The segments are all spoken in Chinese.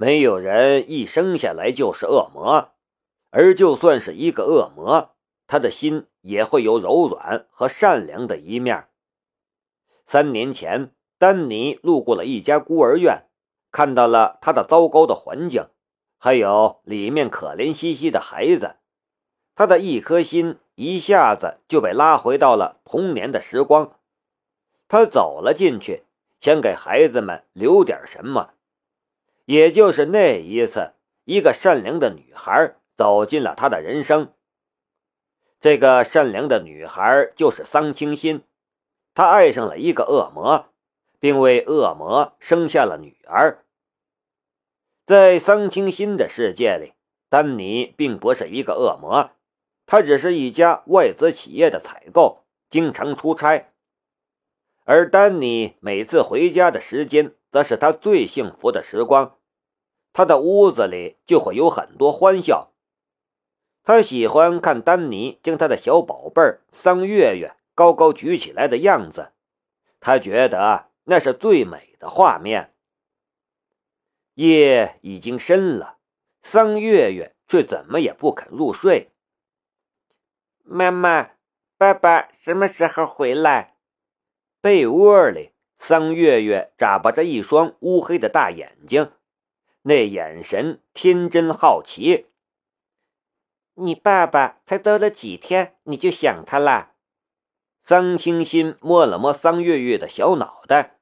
没有人一生下来就是恶魔，而就算是一个恶魔，他的心也会有柔软和善良的一面。三年前，丹尼路过了一家孤儿院，看到了他的糟糕的环境，还有里面可怜兮兮的孩子，他的一颗心一下子就被拉回到了童年的时光。他走了进去，想给孩子们留点什么。也就是那一次，一个善良的女孩走进了他的人生。这个善良的女孩就是桑清心，她爱上了一个恶魔，并为恶魔生下了女儿。在桑清心的世界里，丹尼并不是一个恶魔，他只是一家外资企业的采购，经常出差。而丹尼每次回家的时间，则是他最幸福的时光。他的屋子里就会有很多欢笑。他喜欢看丹尼将他的小宝贝儿桑月月高高举起来的样子，他觉得那是最美的画面。夜已经深了，桑月月却怎么也不肯入睡。妈妈，爸爸什么时候回来？被窝里，桑月月眨巴着一双乌黑的大眼睛。那眼神天真好奇。你爸爸才走了几天，你就想他了？桑清心摸了摸桑月月的小脑袋。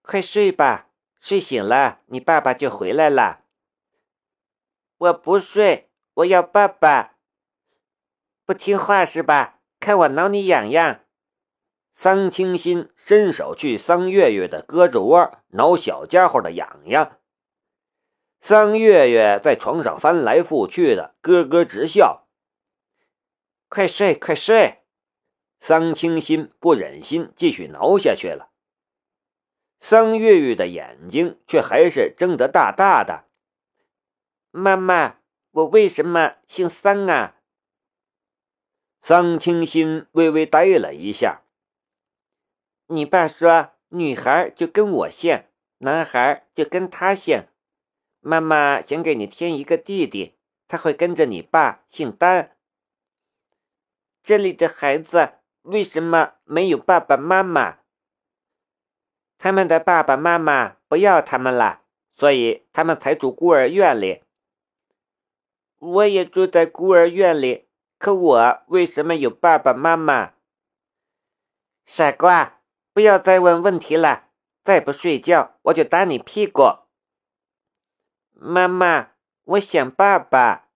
快睡吧，睡醒了你爸爸就回来了。我不睡，我要爸爸。不听话是吧？看我挠你痒痒。桑清心伸手去桑月月的胳肢窝挠小家伙的痒痒。桑月月在床上翻来覆去的，咯咯直笑。快睡，快睡！桑清心不忍心继续挠下去了。桑月月的眼睛却还是睁得大大的。妈妈，我为什么姓桑啊？桑清心微微呆了一下。你爸说，女孩就跟我姓，男孩就跟他姓。妈妈想给你添一个弟弟，他会跟着你爸姓丹。这里的孩子为什么没有爸爸妈妈？他们的爸爸妈妈不要他们了，所以他们才住孤儿院里。我也住在孤儿院里，可我为什么有爸爸妈妈？傻瓜，不要再问问题了！再不睡觉，我就打你屁股！妈妈，我想爸爸。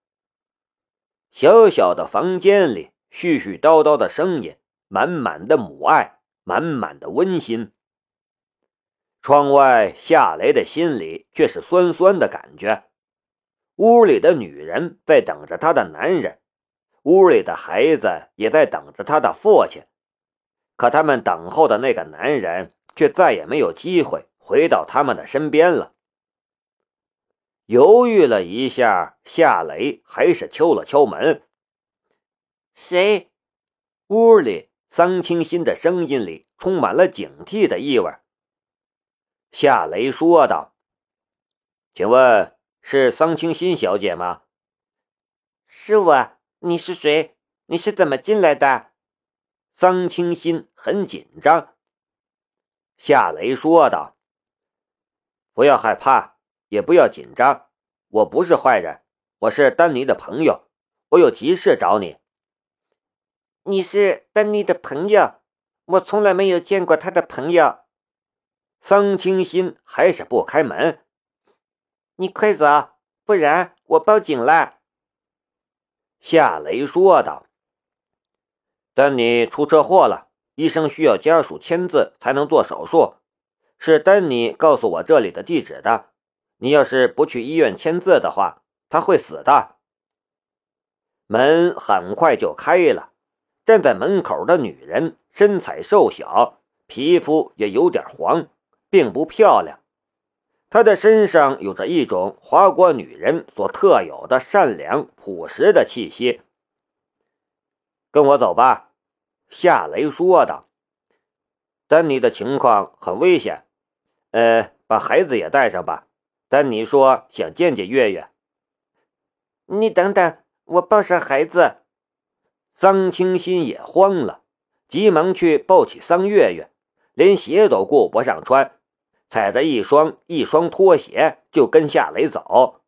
小小的房间里，絮絮叨叨的声音，满满的母爱，满满的温馨。窗外，夏雷的心里却是酸酸的感觉。屋里的女人在等着她的男人，屋里的孩子也在等着他的父亲，可他们等候的那个男人，却再也没有机会回到他们的身边了。犹豫了一下，夏雷还是敲了敲门。谁？屋里，桑清新的声音里充满了警惕的意味。夏雷说道：“请问是桑清新小姐吗？”“是我。你是谁？你是怎么进来的？”桑清新很紧张。夏雷说道：“不要害怕。”也不要紧张，我不是坏人，我是丹尼的朋友，我有急事找你。你是丹尼的朋友？我从来没有见过他的朋友。桑清心还是不开门。你快走，不然我报警了。夏雷说道。丹尼出车祸了，医生需要家属签字才能做手术，是丹尼告诉我这里的地址的。你要是不去医院签字的话，他会死的。门很快就开了，站在门口的女人身材瘦小，皮肤也有点黄，并不漂亮。她的身上有着一种华国女人所特有的善良朴实的气息。跟我走吧，夏雷说道。丹尼的情况很危险，呃，把孩子也带上吧。丹尼说想见见月月。你等等，我抱上孩子。桑清新也慌了，急忙去抱起桑月月，连鞋都顾不上穿，踩着一双一双拖鞋就跟夏雷走。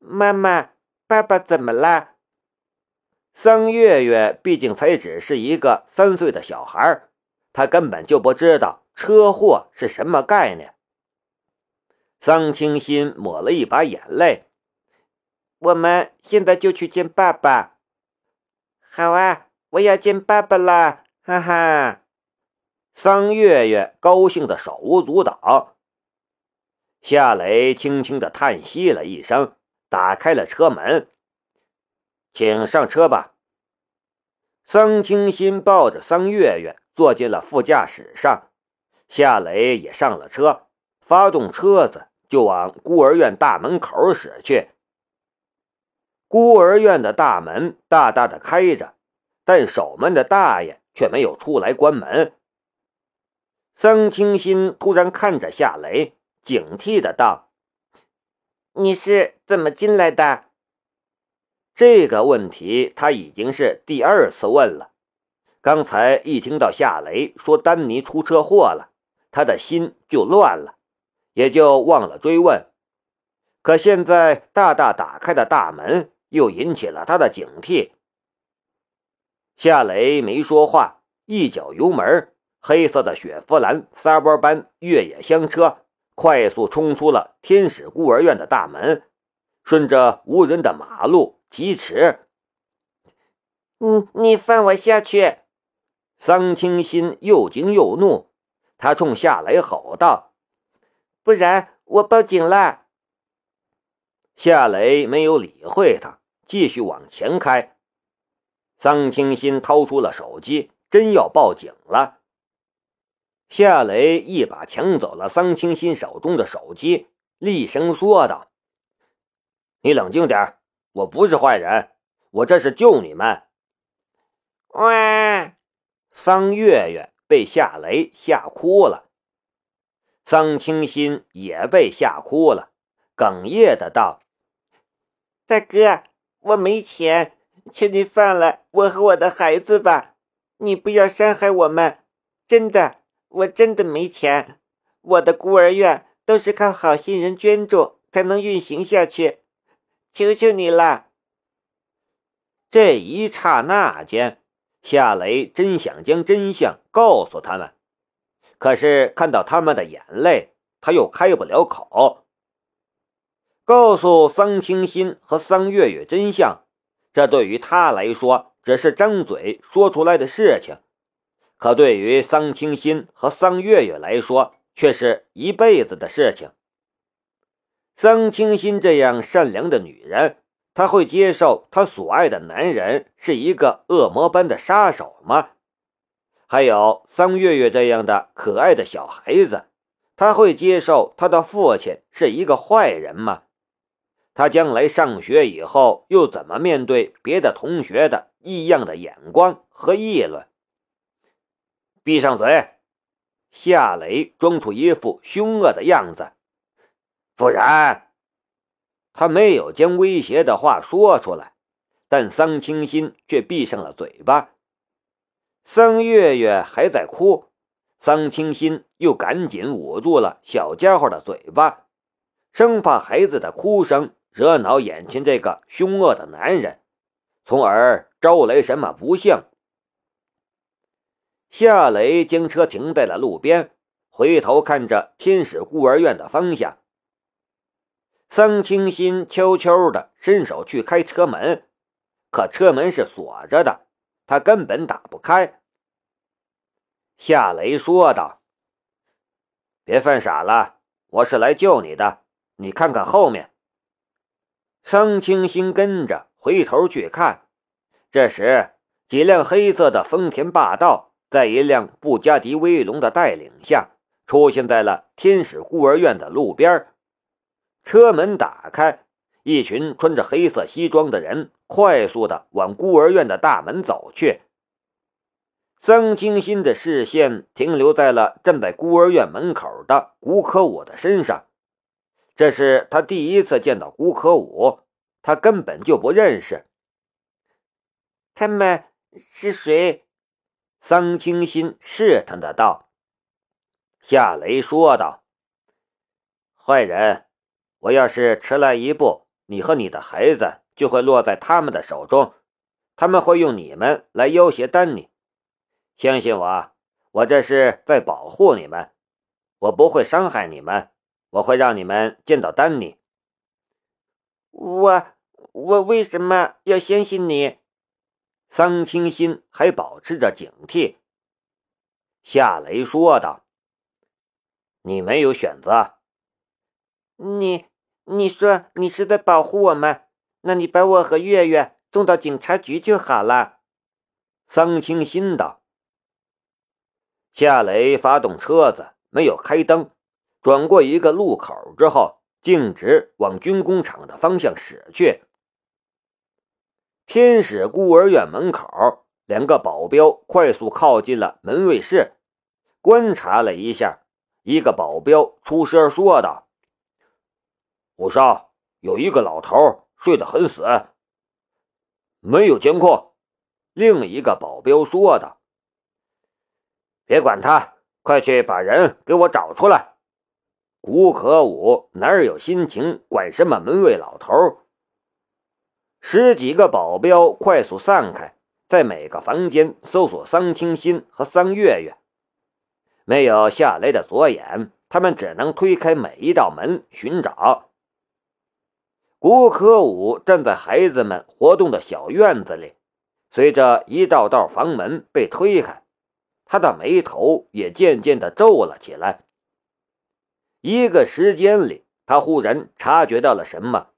妈妈，爸爸怎么了？桑月月毕竟才只是一个三岁的小孩，他根本就不知道车祸是什么概念。桑清新抹了一把眼泪：“我们现在就去见爸爸。”“好啊，我要见爸爸啦！”哈哈。桑月月高兴的手舞足蹈。夏雷轻轻的叹息了一声，打开了车门：“请上车吧。”桑清新抱着桑月月坐进了副驾驶上，夏雷也上了车，发动车子。就往孤儿院大门口驶去。孤儿院的大门大大的开着，但守门的大爷却没有出来关门。桑清新突然看着夏雷，警惕的道：“你是怎么进来的？”这个问题他已经是第二次问了。刚才一听到夏雷说丹尼出车祸了，他的心就乱了。也就忘了追问，可现在大大打开的大门又引起了他的警惕。夏雷没说话，一脚油门，黑色的雪佛兰撒波般越野厢车快速冲出了天使孤儿院的大门，顺着无人的马路疾驰。嗯，你放我下去！桑清心又惊又怒，他冲夏雷吼道。不然我报警了。夏雷没有理会他，继续往前开。桑清新掏出了手机，真要报警了。夏雷一把抢走了桑清新手中的手机，厉声说道：“你冷静点，我不是坏人，我这是救你们。”喂！桑月月被夏雷吓哭了。桑清新也被吓哭了，哽咽的道：“大哥，我没钱，请你放了我和我的孩子吧，你不要伤害我们。真的，我真的没钱，我的孤儿院都是靠好心人捐助才能运行下去，求求你了。”这一刹那间，夏雷真想将真相告诉他们。可是看到他们的眼泪，他又开不了口。告诉桑清新和桑月月真相，这对于他来说只是张嘴说出来的事情，可对于桑清新和桑月月来说，却是一辈子的事情。桑清新这样善良的女人，她会接受她所爱的男人是一个恶魔般的杀手吗？还有桑月月这样的可爱的小孩子，他会接受他的父亲是一个坏人吗？他将来上学以后又怎么面对别的同学的异样的眼光和议论？闭上嘴！夏雷装出一副凶恶的样子，不然，他没有将威胁的话说出来，但桑清新却闭上了嘴巴。桑月月还在哭，桑清新又赶紧捂住了小家伙的嘴巴，生怕孩子的哭声惹恼眼前这个凶恶的男人，从而招来什么不幸。夏雷将车停在了路边，回头看着天使孤儿院的方向。桑清新悄悄地伸手去开车门，可车门是锁着的。他根本打不开。夏雷说道：“别犯傻了，我是来救你的。你看看后面。”桑清新跟着回头去看，这时几辆黑色的丰田霸道在一辆布加迪威龙的带领下，出现在了天使孤儿院的路边。车门打开，一群穿着黑色西装的人。快速的往孤儿院的大门走去。桑清新的视线停留在了站在孤儿院门口的古可武的身上，这是他第一次见到古可武，他根本就不认识。他们是谁？桑清心试探的道。夏雷说道：“坏人，我要是迟来一步，你和你的孩子就会落在他们的手中，他们会用你们来要挟丹尼。相信我，我这是在保护你们，我不会伤害你们，我会让你们见到丹尼。我我为什么要相信你？”桑清心还保持着警惕。夏雷说道。你没有选择。你你说你是在保护我们，那你把我和月月送到警察局就好了。桑清心道。夏雷发动车子，没有开灯，转过一个路口之后，径直往军工厂的方向驶去。天使孤儿院门口，两个保镖快速靠近了门卫室，观察了一下。一个保镖出声说道：“五少，有一个老头睡得很死，没有监控。”另一个保镖说道：“别管他，快去把人给我找出来。”古可武哪有心情管什么门卫老头？十几个保镖快速散开，在每个房间搜索桑清新和桑月月。没有夏雷的左眼，他们只能推开每一道门寻找。古可武站在孩子们活动的小院子里，随着一道道房门被推开，他的眉头也渐渐的皱了起来。一个时间里，他忽然察觉到了什么，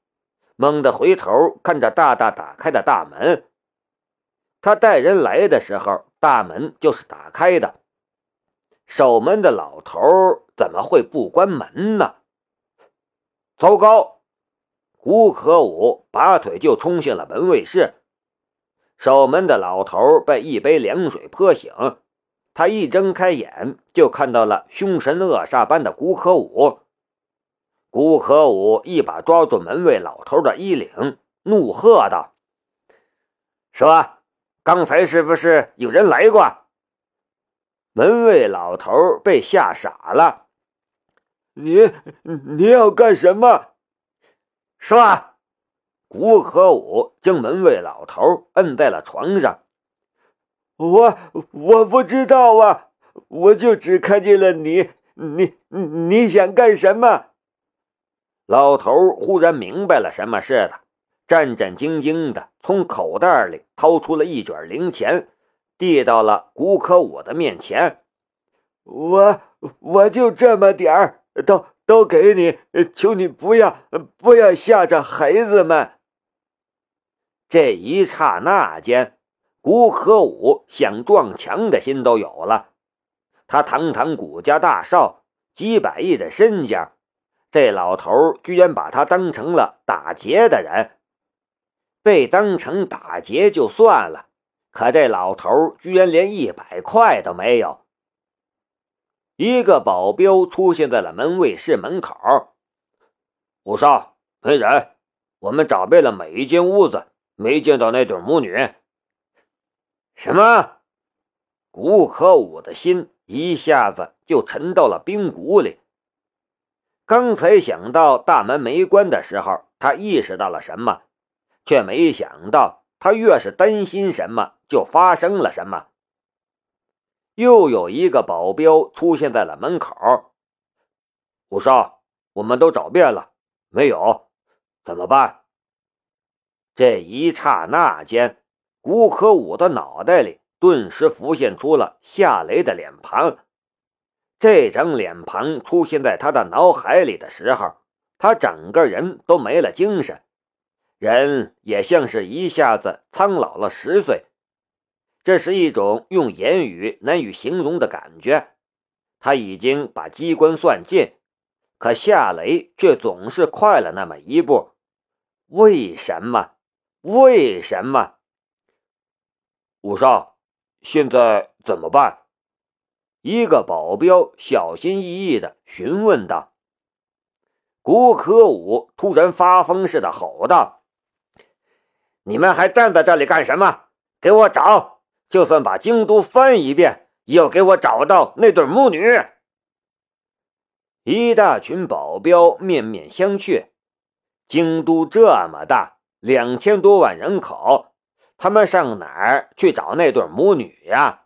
猛地回头看着大大打开的大门。他带人来的时候，大门就是打开的。守门的老头怎么会不关门呢？糟糕！胡可武拔腿就冲进了门卫室。守门的老头被一杯凉水泼醒，他一睁开眼就看到了凶神恶煞般的古可武。古可武一把抓住门卫老头的衣领，怒喝道：“说，刚才是不是有人来过？”门卫老头被吓傻了，你你要干什么？说！古可武将门卫老头摁在了床上。我我不知道啊，我就只看见了你，你你想干什么？老头忽然明白了什么似的，战战兢兢的从口袋里掏出了一卷零钱。递到了古可武的面前，我我就这么点儿，都都给你，求你不要不要吓着孩子们。这一刹那间，古可武想撞墙的心都有了。他堂堂古家大少，几百亿的身家，这老头居然把他当成了打劫的人。被当成打劫就算了。可这老头居然连一百块都没有。一个保镖出现在了门卫室门口。五少，没人，我们找遍了每一间屋子，没见到那对母女。什么？古可武的心一下子就沉到了冰谷里。刚才想到大门没关的时候，他意识到了什么，却没想到他越是担心什么。就发生了什么？又有一个保镖出现在了门口。五少，我们都找遍了，没有，怎么办？这一刹那间，古可武的脑袋里顿时浮现出了夏雷的脸庞。这张脸庞出现在他的脑海里的时候，他整个人都没了精神，人也像是一下子苍老了十岁。这是一种用言语难以形容的感觉。他已经把机关算尽，可夏雷却总是快了那么一步。为什么？为什么？五少，现在怎么办？一个保镖小心翼翼地询问道。古可武突然发疯似的吼道：“你们还站在这里干什么？给我找！就算把京都翻一遍，也要给我找到那对母女！”一大群保镖面面相觑。京都这么大，两千多万人口，他们上哪儿去找那对母女呀？